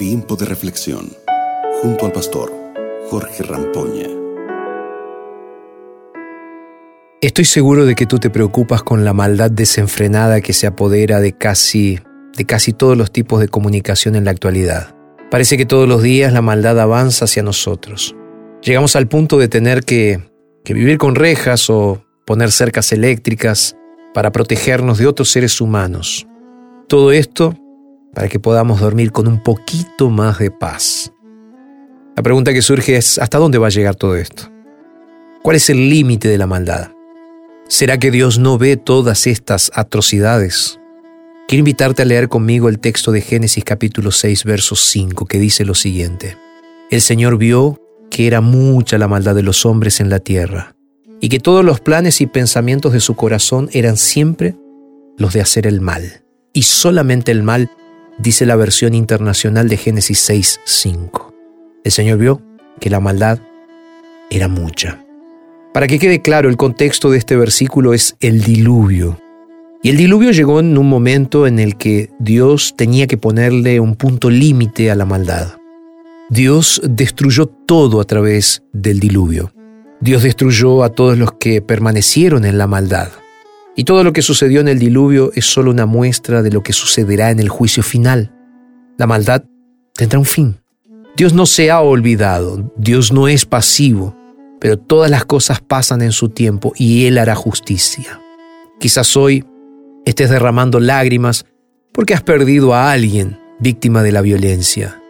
Tiempo de reflexión junto al pastor Jorge Rampoña. Estoy seguro de que tú te preocupas con la maldad desenfrenada que se apodera de casi de casi todos los tipos de comunicación en la actualidad. Parece que todos los días la maldad avanza hacia nosotros. Llegamos al punto de tener que, que vivir con rejas o poner cercas eléctricas para protegernos de otros seres humanos. Todo esto para que podamos dormir con un poquito más de paz. La pregunta que surge es, ¿hasta dónde va a llegar todo esto? ¿Cuál es el límite de la maldad? ¿Será que Dios no ve todas estas atrocidades? Quiero invitarte a leer conmigo el texto de Génesis capítulo 6, verso 5, que dice lo siguiente. El Señor vio que era mucha la maldad de los hombres en la tierra, y que todos los planes y pensamientos de su corazón eran siempre los de hacer el mal, y solamente el mal dice la versión internacional de Génesis 6, 5. El Señor vio que la maldad era mucha. Para que quede claro, el contexto de este versículo es el diluvio. Y el diluvio llegó en un momento en el que Dios tenía que ponerle un punto límite a la maldad. Dios destruyó todo a través del diluvio. Dios destruyó a todos los que permanecieron en la maldad. Y todo lo que sucedió en el diluvio es solo una muestra de lo que sucederá en el juicio final. La maldad tendrá un fin. Dios no se ha olvidado, Dios no es pasivo, pero todas las cosas pasan en su tiempo y Él hará justicia. Quizás hoy estés derramando lágrimas porque has perdido a alguien víctima de la violencia.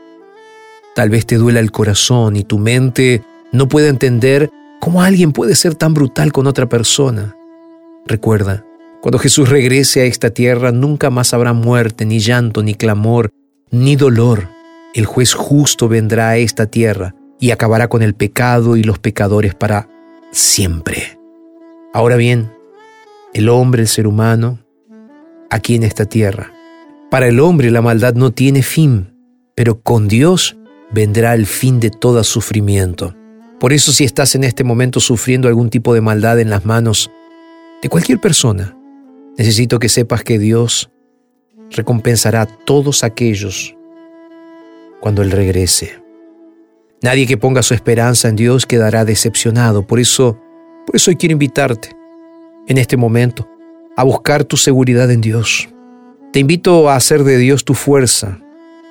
Tal vez te duela el corazón y tu mente no puede entender cómo alguien puede ser tan brutal con otra persona. Recuerda, cuando Jesús regrese a esta tierra nunca más habrá muerte, ni llanto, ni clamor, ni dolor. El juez justo vendrá a esta tierra y acabará con el pecado y los pecadores para siempre. Ahora bien, el hombre, el ser humano, aquí en esta tierra. Para el hombre la maldad no tiene fin, pero con Dios vendrá el fin de todo sufrimiento. Por eso si estás en este momento sufriendo algún tipo de maldad en las manos de cualquier persona, necesito que sepas que Dios recompensará a todos aquellos cuando Él regrese. Nadie que ponga su esperanza en Dios quedará decepcionado. Por eso, por eso hoy quiero invitarte en este momento a buscar tu seguridad en Dios. Te invito a hacer de Dios tu fuerza.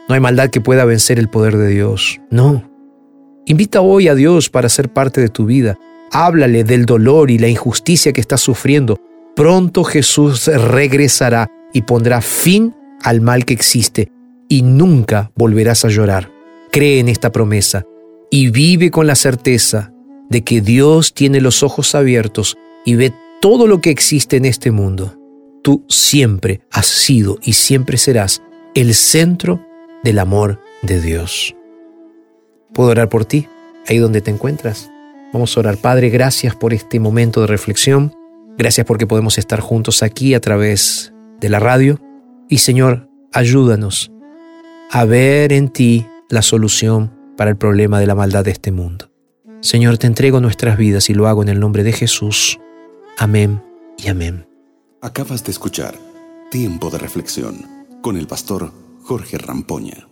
No hay maldad que pueda vencer el poder de Dios. No. Invita hoy a Dios para ser parte de tu vida. Háblale del dolor y la injusticia que estás sufriendo. Pronto Jesús regresará y pondrá fin al mal que existe y nunca volverás a llorar. Cree en esta promesa y vive con la certeza de que Dios tiene los ojos abiertos y ve todo lo que existe en este mundo. Tú siempre has sido y siempre serás el centro del amor de Dios. ¿Puedo orar por ti, ahí donde te encuentras? Vamos a orar. Padre, gracias por este momento de reflexión. Gracias porque podemos estar juntos aquí a través de la radio. Y Señor, ayúdanos a ver en ti la solución para el problema de la maldad de este mundo. Señor, te entrego nuestras vidas y lo hago en el nombre de Jesús. Amén y amén. Acabas de escuchar Tiempo de Reflexión con el pastor Jorge Rampoña.